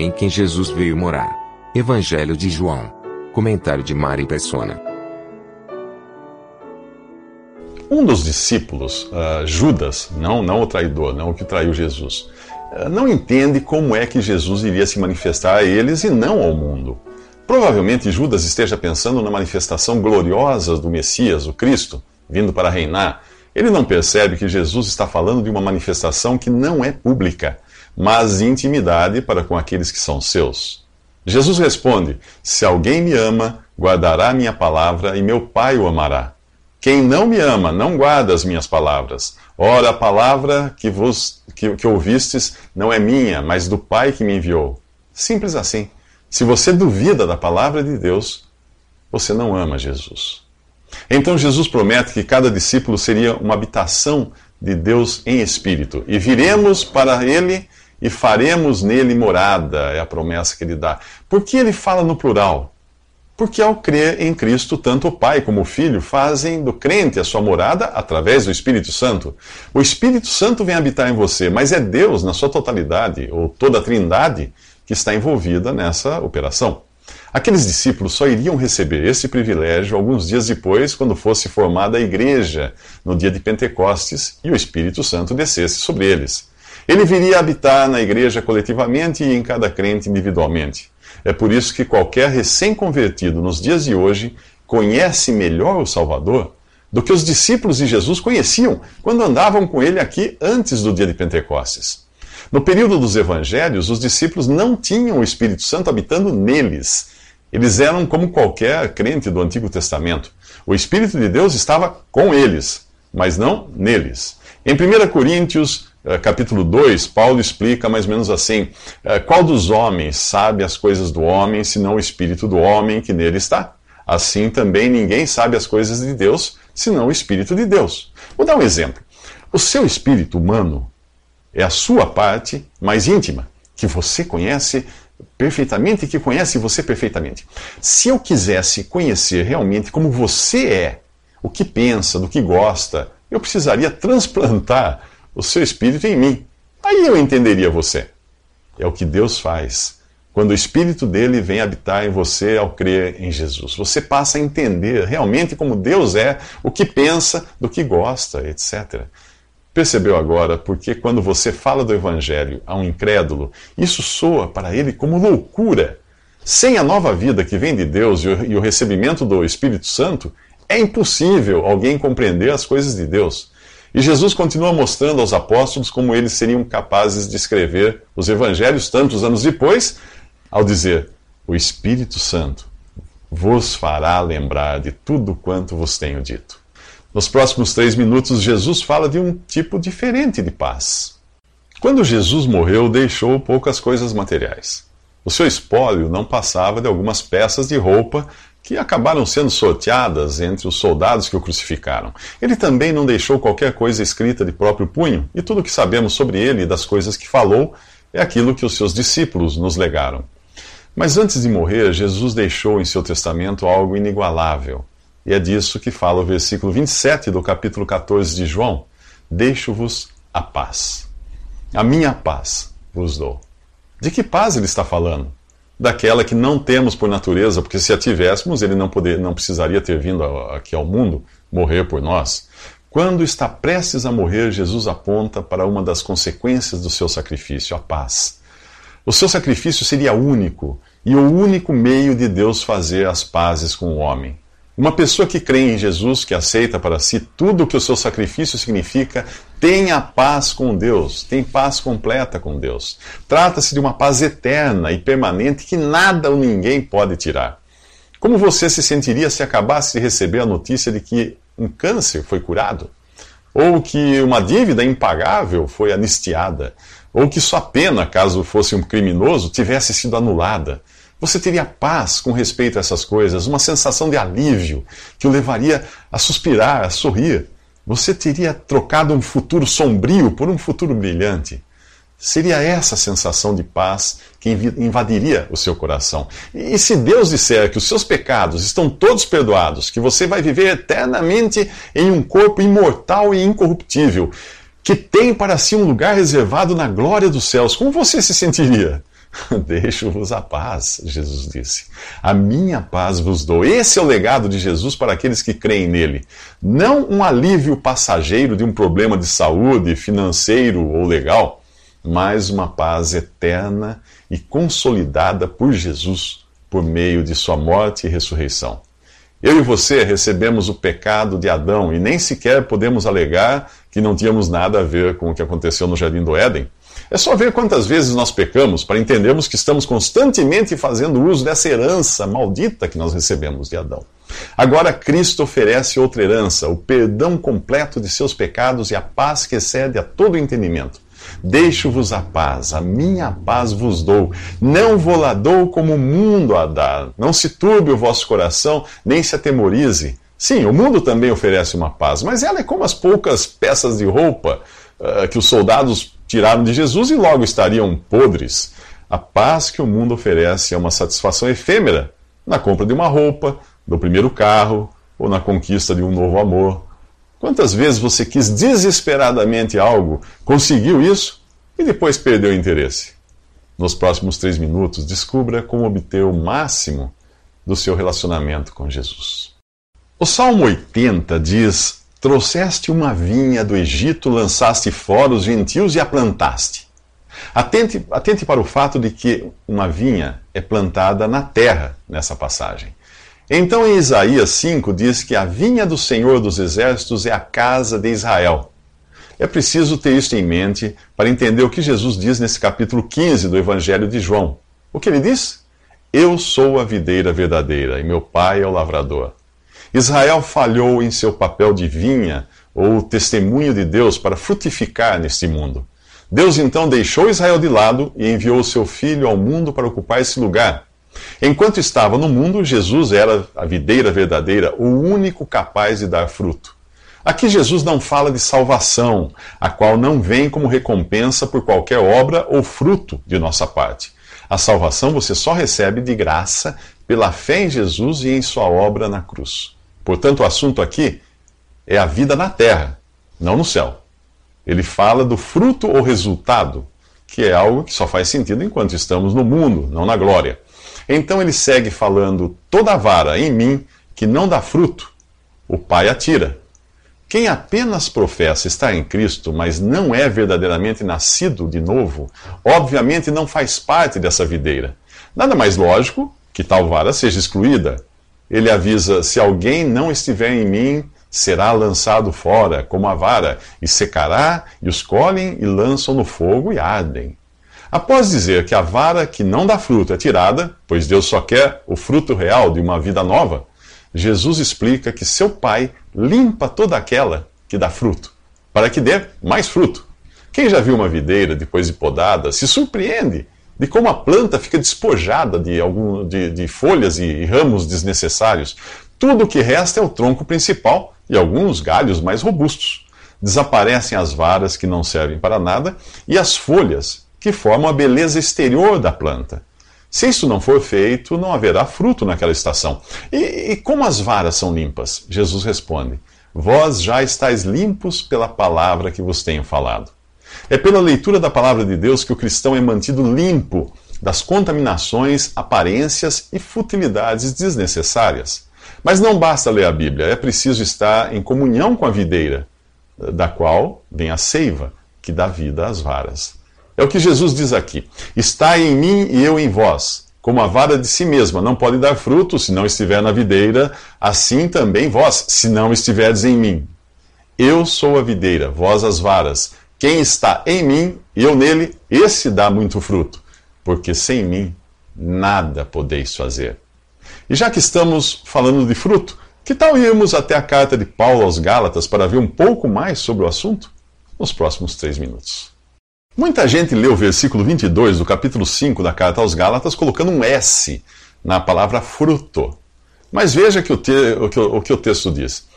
Em quem Jesus veio morar. Evangelho de João. Comentário de Mari Persona. Um dos discípulos, uh, Judas, não, não o traidor, não o que traiu Jesus, uh, não entende como é que Jesus iria se manifestar a eles e não ao mundo. Provavelmente Judas esteja pensando na manifestação gloriosa do Messias, o Cristo, vindo para reinar. Ele não percebe que Jesus está falando de uma manifestação que não é pública, mas intimidade para com aqueles que são seus. Jesus responde: Se alguém me ama, guardará minha palavra e meu Pai o amará. Quem não me ama, não guarda as minhas palavras. Ora, a palavra que, vos, que, que ouvistes não é minha, mas do Pai que me enviou. Simples assim. Se você duvida da palavra de Deus, você não ama Jesus. Então Jesus promete que cada discípulo seria uma habitação de Deus em espírito, e viremos para ele e faremos nele morada, é a promessa que ele dá. Por que ele fala no plural? Porque ao crer em Cristo, tanto o Pai como o Filho fazem do crente a sua morada através do Espírito Santo. O Espírito Santo vem habitar em você, mas é Deus, na sua totalidade, ou toda a trindade, que está envolvida nessa operação. Aqueles discípulos só iriam receber esse privilégio alguns dias depois, quando fosse formada a igreja, no dia de Pentecostes, e o Espírito Santo descesse sobre eles. Ele viria habitar na igreja coletivamente e em cada crente individualmente. É por isso que qualquer recém-convertido nos dias de hoje conhece melhor o Salvador do que os discípulos de Jesus conheciam quando andavam com ele aqui antes do dia de Pentecostes. No período dos evangelhos, os discípulos não tinham o Espírito Santo habitando neles. Eles eram como qualquer crente do Antigo Testamento. O Espírito de Deus estava com eles, mas não neles. Em 1 Coríntios capítulo 2, Paulo explica mais ou menos assim: eh, Qual dos homens sabe as coisas do homem, senão o espírito do homem que nele está? Assim também ninguém sabe as coisas de Deus, senão o espírito de Deus. Vou dar um exemplo. O seu espírito humano é a sua parte mais íntima, que você conhece perfeitamente e que conhece você perfeitamente. Se eu quisesse conhecer realmente como você é, o que pensa, do que gosta, eu precisaria transplantar o seu espírito em mim. Aí eu entenderia você. É o que Deus faz. Quando o espírito dele vem habitar em você ao crer em Jesus, você passa a entender realmente como Deus é, o que pensa, do que gosta, etc. Percebeu agora porque quando você fala do evangelho a um incrédulo, isso soa para ele como loucura. Sem a nova vida que vem de Deus e o recebimento do Espírito Santo, é impossível alguém compreender as coisas de Deus. E Jesus continua mostrando aos apóstolos como eles seriam capazes de escrever os evangelhos tantos anos depois, ao dizer: O Espírito Santo vos fará lembrar de tudo quanto vos tenho dito. Nos próximos três minutos, Jesus fala de um tipo diferente de paz. Quando Jesus morreu, deixou poucas coisas materiais. O seu espólio não passava de algumas peças de roupa que acabaram sendo sorteadas entre os soldados que o crucificaram. Ele também não deixou qualquer coisa escrita de próprio punho, e tudo o que sabemos sobre ele e das coisas que falou é aquilo que os seus discípulos nos legaram. Mas antes de morrer, Jesus deixou em seu testamento algo inigualável. E é disso que fala o versículo 27 do capítulo 14 de João: Deixo-vos a paz. A minha paz vos dou. De que paz ele está falando? Daquela que não temos por natureza, porque se a tivéssemos, ele não, poder, não precisaria ter vindo aqui ao mundo morrer por nós. Quando está prestes a morrer, Jesus aponta para uma das consequências do seu sacrifício, a paz. O seu sacrifício seria único e o único meio de Deus fazer as pazes com o homem. Uma pessoa que crê em Jesus, que aceita para si tudo o que o seu sacrifício significa, tem a paz com Deus, tem paz completa com Deus. Trata-se de uma paz eterna e permanente que nada ou ninguém pode tirar. Como você se sentiria se acabasse de receber a notícia de que um câncer foi curado? ou que uma dívida impagável foi anistiada, ou que sua pena, caso fosse um criminoso, tivesse sido anulada. Você teria paz com respeito a essas coisas, uma sensação de alívio que o levaria a suspirar, a sorrir. Você teria trocado um futuro sombrio por um futuro brilhante. Seria essa sensação de paz que invadiria o seu coração. E se Deus disser que os seus pecados estão todos perdoados, que você vai viver eternamente em um corpo imortal e incorruptível, que tem para si um lugar reservado na glória dos céus, como você se sentiria? Deixo-vos a paz, Jesus disse. A minha paz vos dou. Esse é o legado de Jesus para aqueles que creem nele. Não um alívio passageiro de um problema de saúde, financeiro ou legal mas uma paz eterna e consolidada por Jesus por meio de sua morte e ressurreição. Eu e você recebemos o pecado de Adão e nem sequer podemos alegar que não tínhamos nada a ver com o que aconteceu no Jardim do Éden. É só ver quantas vezes nós pecamos para entendermos que estamos constantemente fazendo uso dessa herança maldita que nós recebemos de Adão. Agora Cristo oferece outra herança, o perdão completo de seus pecados e a paz que excede a todo entendimento. Deixo-vos a paz, a minha paz vos dou. Não vou lá dou como o mundo a dá. Não se turbe o vosso coração, nem se atemorize. Sim, o mundo também oferece uma paz, mas ela é como as poucas peças de roupa uh, que os soldados tiraram de Jesus e logo estariam podres. A paz que o mundo oferece é uma satisfação efêmera na compra de uma roupa, do primeiro carro ou na conquista de um novo amor. Quantas vezes você quis desesperadamente algo, conseguiu isso e depois perdeu o interesse? Nos próximos três minutos, descubra como obter o máximo do seu relacionamento com Jesus. O Salmo 80 diz: Trouxeste uma vinha do Egito, lançaste fora os gentios e a plantaste. Atente, atente para o fato de que uma vinha é plantada na terra nessa passagem. Então, em Isaías 5, diz que a vinha do Senhor dos Exércitos é a casa de Israel. É preciso ter isso em mente para entender o que Jesus diz nesse capítulo 15 do Evangelho de João. O que ele diz? Eu sou a videira verdadeira e meu pai é o lavrador. Israel falhou em seu papel de vinha ou testemunho de Deus para frutificar neste mundo. Deus então deixou Israel de lado e enviou seu filho ao mundo para ocupar esse lugar. Enquanto estava no mundo, Jesus era a videira verdadeira, o único capaz de dar fruto. Aqui Jesus não fala de salvação, a qual não vem como recompensa por qualquer obra ou fruto de nossa parte. A salvação você só recebe de graça pela fé em Jesus e em sua obra na cruz. Portanto, o assunto aqui é a vida na terra, não no céu. Ele fala do fruto ou resultado, que é algo que só faz sentido enquanto estamos no mundo, não na glória. Então ele segue falando: toda vara em mim que não dá fruto, o Pai atira. Quem apenas professa estar em Cristo, mas não é verdadeiramente nascido de novo, obviamente não faz parte dessa videira. Nada mais lógico que tal vara seja excluída. Ele avisa: se alguém não estiver em mim, será lançado fora, como a vara, e secará, e os colhem e lançam no fogo e ardem. Após dizer que a vara que não dá fruto é tirada, pois Deus só quer o fruto real de uma vida nova, Jesus explica que seu Pai limpa toda aquela que dá fruto, para que dê mais fruto. Quem já viu uma videira depois de podada se surpreende de como a planta fica despojada de, algum, de, de folhas e, ramos desnecessários. Tudo o que resta é o tronco principal e alguns galhos mais robustos. Desaparecem as varas que não servem para nada e as folhas que formam a beleza exterior da planta. Se isso não for feito, não haverá fruto naquela estação. E, e, como as varas são limpas? Jesus responde: Vós já estáis limpos pela palavra que vos tenho falado. É pela leitura da palavra de Deus que o cristão é mantido limpo das contaminações, aparências e futilidades desnecessárias. Mas não basta ler a Bíblia, é preciso estar em comunhão com a videira, da qual vem a seiva, que dá vida às varas. É o que Jesus diz aqui: Está em mim e eu em vós. Como a vara de si mesma não pode dar fruto se não estiver na videira, assim também vós, se não estiverdes em mim. Eu sou a videira, vós as varas. Quem está em mim e eu nele, esse dá muito fruto, porque sem mim nada podeis fazer. E já que estamos falando de fruto, Que tal irmos até a carta de Paulo aos Gálatas para ver um pouco mais sobre o assunto? Nos próximos três minutos. Muita gente lê o versículo 22 do capítulo 5 da carta aos Gálatas colocando um S na palavra fruto. Mas veja que o, te, o, que, o que o texto diz.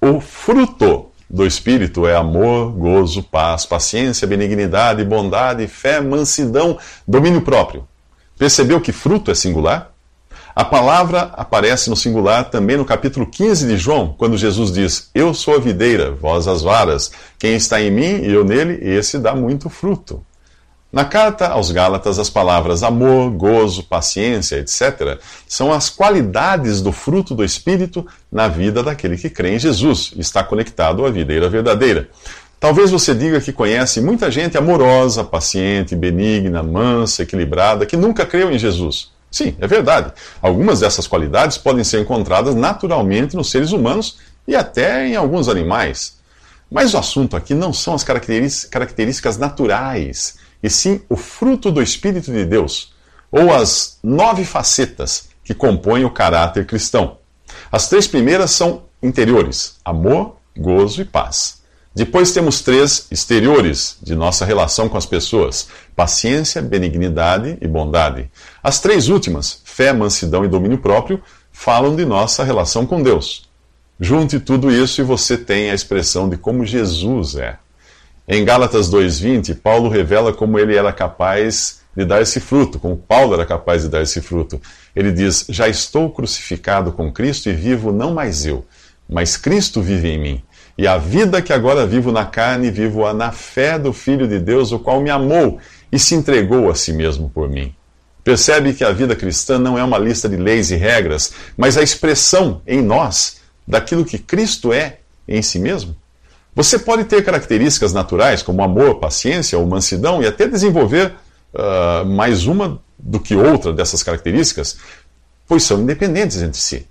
O fruto do Espírito é amor, gozo, paz, paciência, benignidade, bondade, fé, mansidão, domínio próprio. Percebeu que fruto é singular? A palavra aparece no singular também no capítulo 15 de João, quando Jesus diz: Eu sou a videira, vós as varas. Quem está em mim e eu nele, esse dá muito fruto. Na carta aos Gálatas, as palavras amor, gozo, paciência, etc., são as qualidades do fruto do Espírito na vida daquele que crê em Jesus e está conectado à videira verdadeira. Talvez você diga que conhece muita gente amorosa, paciente, benigna, mansa, equilibrada, que nunca creu em Jesus. Sim, é verdade. Algumas dessas qualidades podem ser encontradas naturalmente nos seres humanos e até em alguns animais. Mas o assunto aqui não são as características naturais e sim o fruto do Espírito de Deus, ou as nove facetas que compõem o caráter cristão. As três primeiras são interiores: amor, gozo e paz. Depois temos três exteriores de nossa relação com as pessoas: paciência, benignidade e bondade. As três últimas, fé, mansidão e domínio próprio, falam de nossa relação com Deus. Junte tudo isso e você tem a expressão de como Jesus é. Em Gálatas 2:20, Paulo revela como ele era capaz de dar esse fruto, como Paulo era capaz de dar esse fruto. Ele diz: Já estou crucificado com Cristo e vivo não mais eu, mas Cristo vive em mim. E a vida que agora vivo na carne, vivo-a na fé do Filho de Deus, o qual me amou e se entregou a si mesmo por mim. Percebe que a vida cristã não é uma lista de leis e regras, mas a expressão em nós daquilo que Cristo é em si mesmo? Você pode ter características naturais, como amor, paciência ou mansidão, e até desenvolver uh, mais uma do que outra dessas características, pois são independentes entre si.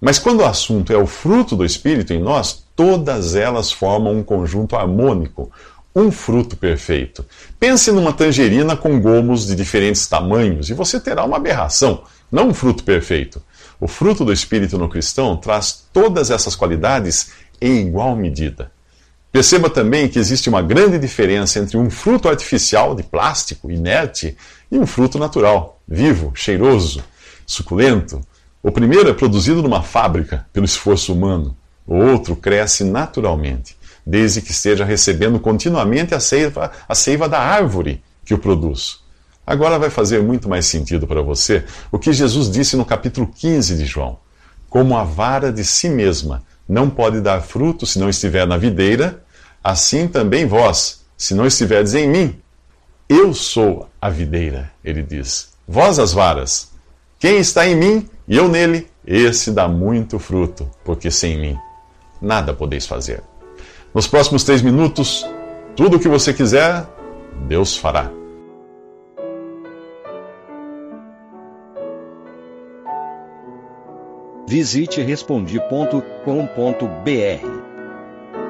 Mas quando o assunto é o fruto do Espírito em nós, todas elas formam um conjunto harmônico, um fruto perfeito. Pense numa tangerina com gomos de diferentes tamanhos e você terá uma aberração, não um fruto perfeito. O fruto do Espírito no cristão traz todas essas qualidades em igual medida. Perceba também que existe uma grande diferença entre um fruto artificial de plástico, inerte, e um fruto natural, vivo, cheiroso, suculento. O primeiro é produzido numa fábrica, pelo esforço humano. O outro cresce naturalmente, desde que esteja recebendo continuamente a seiva, a seiva da árvore que o produz. Agora vai fazer muito mais sentido para você o que Jesus disse no capítulo 15 de João. Como a vara de si mesma não pode dar fruto se não estiver na videira, assim também vós, se não estiverdes em mim. Eu sou a videira, ele diz. Vós as varas. Quem está em mim e eu nele, esse dá muito fruto, porque sem mim nada podeis fazer. Nos próximos três minutos, tudo o que você quiser, Deus fará. Visite respondi.com.br.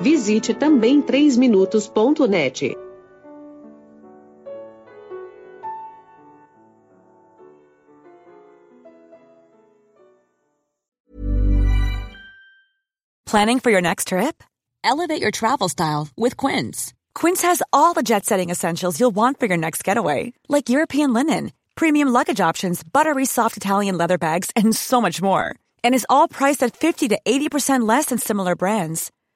Visite também 3minutos.net. Planning for your next trip? Elevate your travel style with Quince. Quince has all the jet setting essentials you'll want for your next getaway, like European linen, premium luggage options, buttery soft Italian leather bags, and so much more and is all priced at 50 to 80% less than similar brands.